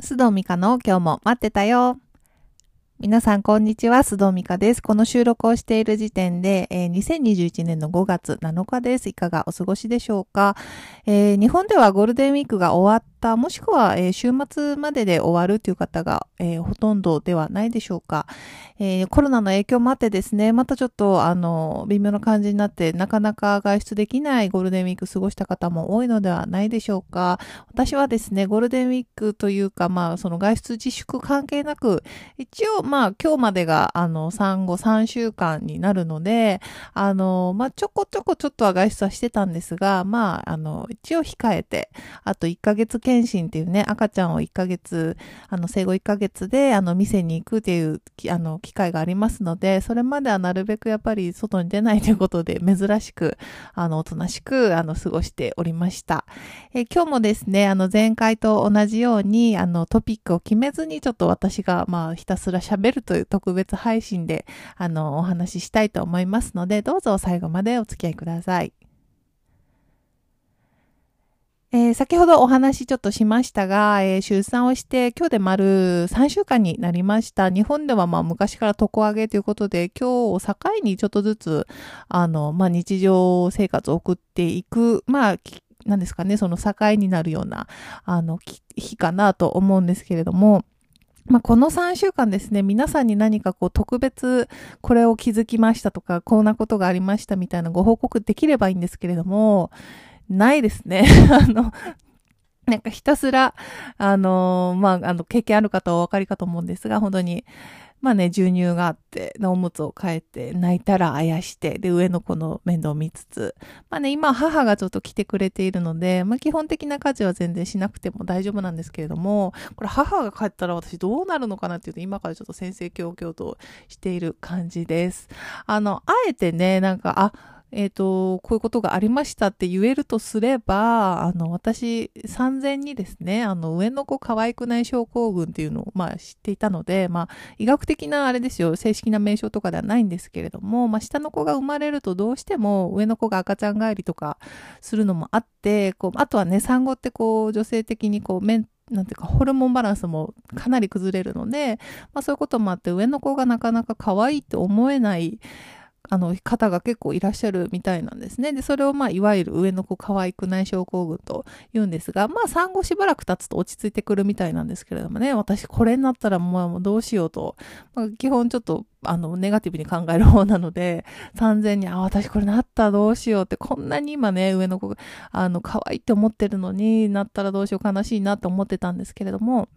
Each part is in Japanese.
須藤美香の今日も待ってたよ。皆さん、こんにちは。須藤美香です。この収録をしている時点で、えー、2021年の5月7日です。いかがお過ごしでしょうか、えー、日本ではゴールデンウィークが終わった、もしくは、えー、週末までで終わるという方が、えほとんどではないでしょうか、えコロナの影響もあってですね、またちょっと、あの、微妙な感じになって、なかなか外出できないゴールデンウィーク過ごした方も多いのではないでしょうか。私はですね、ゴールデンウィークというか、まあ、その外出自粛関係なく、一応、まあ、今日までが、あの、産後3週間になるので、あの、まあ、ちょこちょこちょっとは外出はしてたんですが、まあ、あの、一応控えて、あと1ヶ月検診っていうね、赤ちゃんを1ヶ月、あの、生後1ヶ月で、あの、店に行くっていう、あの、機会がありますので、それまではなるべくやっぱり外に出ないということで、珍しく、あの、おとなしく、あの、過ごしておりました。え今日もですね、あの、前回と同じように、あの、トピックを決めずに、ちょっと私が、まあ、ひたすら喋るという特別配信で、あの、お話ししたいと思いますので、どうぞ最後までお付き合いください。えー、先ほどお話ちょっとしましたが、えー、出産をして今日で丸3週間になりました。日本ではまあ昔から床上げということで、今日を境にちょっとずつ、あの、まあ日常生活を送っていく、まあ、なんですかね、その境になるような、あの、日かなと思うんですけれども、まあ、この3週間ですね、皆さんに何かこう特別これを気づきましたとか、こんなことがありましたみたいなご報告できればいいんですけれども、ないですね。あの、なんかひたすら、あのまあ、あの、経験ある方はお分かりかと思うんですが、本当に、まあね、授乳があって、おむつを変えて、泣いたらあやして、で、上の子の面倒を見つつ、まあね、今母がちょっと来てくれているので、まあ基本的な家事は全然しなくても大丈夫なんですけれども、これ母が帰ったら私どうなるのかなっていうと、今からちょっと先生教教としている感じです。あの、あえてね、なんか、あ、えっ、ー、と、こういうことがありましたって言えるとすれば、あの、私、産前にですね、あの、上の子可愛くない症候群っていうのを、まあ、知っていたので、まあ、医学的なあれですよ、正式な名称とかではないんですけれども、まあ、下の子が生まれるとどうしても上の子が赤ちゃん帰りとかするのもあって、こう、あとはね、産後ってこう、女性的にこう、メンなんていうか、ホルモンバランスもかなり崩れるので、まあそういうこともあって、上の子がなかなか可愛いって思えない、あの方が結構いらっしゃるみたいなんですね。で、それをまあ、いわゆる上の子可愛くない症候群と言うんですが、まあ、産後しばらく経つと落ち着いてくるみたいなんですけれどもね、私これになったらもうどうしようと、まあ、基本ちょっとあの、ネガティブに考える方なので、産前に、あ、私これなったらどうしようって、こんなに今ね、上の子が、あの、可愛いって思ってるのになったらどうしよう悲しいなって思ってたんですけれども、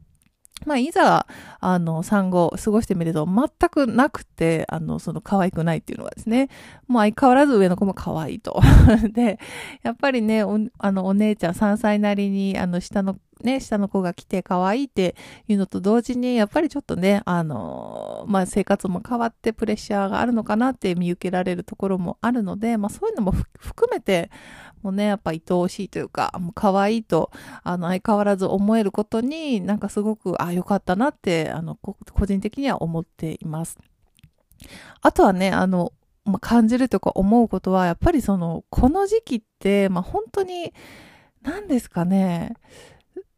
まあ、いざ、あの、産後過ごしてみると全くなくて、あの、その可愛くないっていうのがですね、もう相変わらず上の子も可愛いと。で、やっぱりね、あの、お姉ちゃん3歳なりに、あの、下のね、下の子が来て可愛いっていうのと同時に、やっぱりちょっとね、あの、まあ、生活も変わってプレッシャーがあるのかなって見受けられるところもあるので、まあ、そういうのも含めて、もうね、やっぱ愛おしいというか、もう可愛いと、あの、相変わらず思えることに、なんかすごく、あ、よかったなって、あの、個人的には思っています。あとはね、あの、まあ、感じるとか思うことは、やっぱりその、この時期って、まあ、本当に、何ですかね、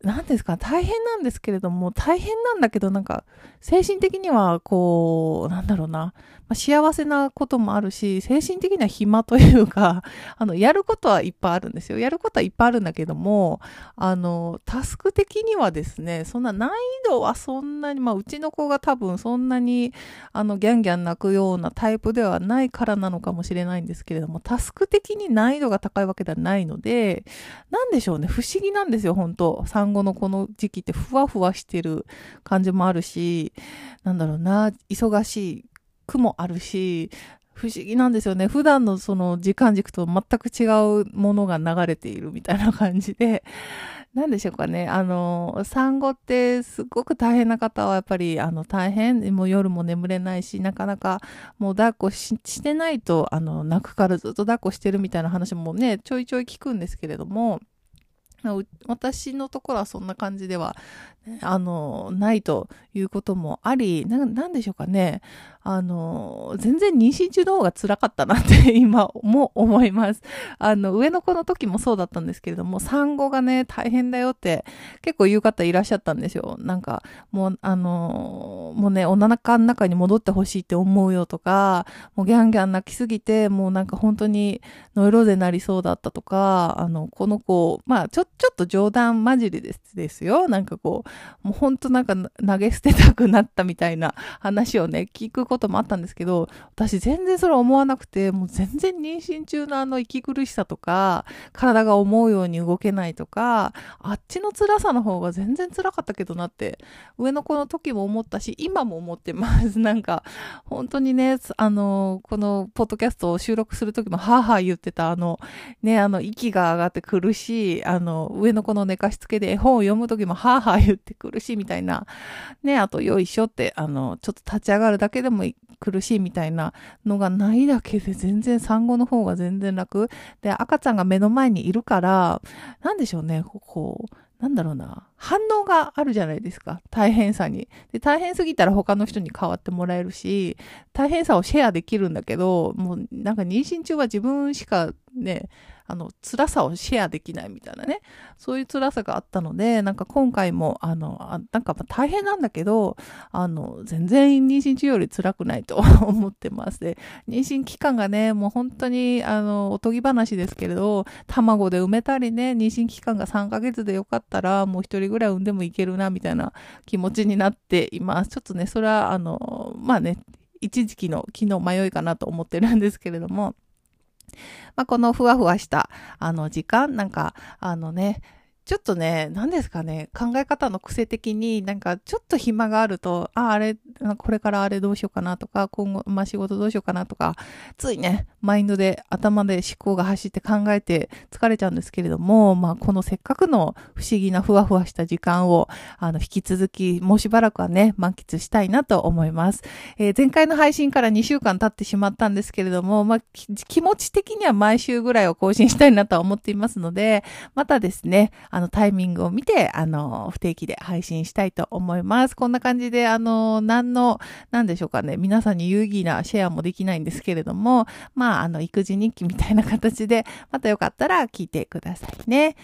何ですか、大変なんですけれども、大変なんだけど、なんか、精神的には、こう、なんだろうな、まあ、幸せなこともあるし、精神的には暇というか、あの、やることはいっぱいあるんですよ。やることはいっぱいあるんだけども、あの、タスク的にはですね、そんな難易度はそんなに、まあ、うちの子が多分そんなに、あの、ギャンギャン泣くようなタイプではないからなのかもしれないんですけれども、タスク的に難易度が高いわけではないので、なんでしょうね、不思議なんですよ、本当。産後のこの時期ってふわふわしてる感じもあるし、なんだろうな、忙しい区もあるし、不思議なんですよね。普段のその時間軸と全く違うものが流れているみたいな感じで、何でしょうかね。あの、産後ってすっごく大変な方はやっぱり、あの、大変、もう夜も眠れないし、なかなかもう抱っこしてないと、あの、泣くからずっと抱っこしてるみたいな話もね、ちょいちょい聞くんですけれども、私のところはそんな感じでは、あの、ないということもあり、な、なんでしょうかね。あの、全然妊娠中の方が辛かったなって 今も思います。あの、上の子の時もそうだったんですけれども、産後がね、大変だよって結構言う方いらっしゃったんですよ。なんか、もう、あの、もうね、お腹の中に戻ってほしいって思うよとか、もうギャンギャン泣きすぎて、もうなんか本当にノイローゼになりそうだったとか、あの、この子、まあ、ちょ、ちょっと冗談交じりですですよ。なんかこう、もう本当なんか投げ捨てたくなったみたいな話をね、聞くこともあったんですけど、私全然それ思わなくて、もう全然妊娠中のあの息苦しさとか、体が思うように動けないとか、あっちの辛さの方が全然辛かったけどなって、上の子の時も思ったし、今も思ってます。なんか、本当にね、あの、このポッドキャストを収録する時も、はぁはぁ言ってた、あの、ね、あの、息が上がって苦しい、あの、上の子の寝かしつけで絵本を読む時も、はぁはぁ言って苦しいみたいな、ね、あと、よいしょって、あの、ちょっと立ち上がるだけでも苦しいみたいなのがないだけで全然産後の方が全然楽。で、赤ちゃんが目の前にいるから、なんでしょうね、こう、なんだろうな、反応があるじゃないですか。大変さに。で、大変すぎたら他の人に代わってもらえるし、大変さをシェアできるんだけど、もうなんか妊娠中は自分しかね、あの、辛さをシェアできないみたいなね、そういう辛さがあったので、なんか今回も、あの、あなんか大変なんだけど、あの、全然妊娠中より辛くないと 思ってます。で、妊娠期間がね、もう本当に、あの、おとぎ話ですけれど、卵で埋めたりね、妊娠期間が3ヶ月でよかったら、もう一人ぐらい産んでもいけるな、みたいな気持ちになっています。ちょっとね、それは、あの、まあね、一時期の気の迷いかなと思ってるんですけれども、まあ、このふわふわした、あの、時間、なんか、あのね、ちょっとね、何ですかね、考え方の癖的になんかちょっと暇があると、あ、あれ、これからあれどうしようかなとか、今後、まあ、仕事どうしようかなとか、ついね、マインドで頭で思考が走って考えて疲れちゃうんですけれども、まあ、このせっかくの不思議なふわふわした時間を、あの、引き続き、もうしばらくはね、満喫したいなと思います。えー、前回の配信から2週間経ってしまったんですけれども、まあ、気持ち的には毎週ぐらいを更新したいなとは思っていますので、またですね、あの、タイミングを見て、あの、不定期で配信したいと思います。こんな感じで、あの、何の、何でしょうかね、皆さんに有意義なシェアもできないんですけれども、まあ、あの、育児日記みたいな形で、またよかったら聞いてくださいね。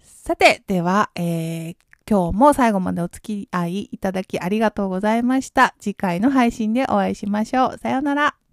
さて、では、えー、今日も最後までお付き合いいただきありがとうございました。次回の配信でお会いしましょう。さようなら。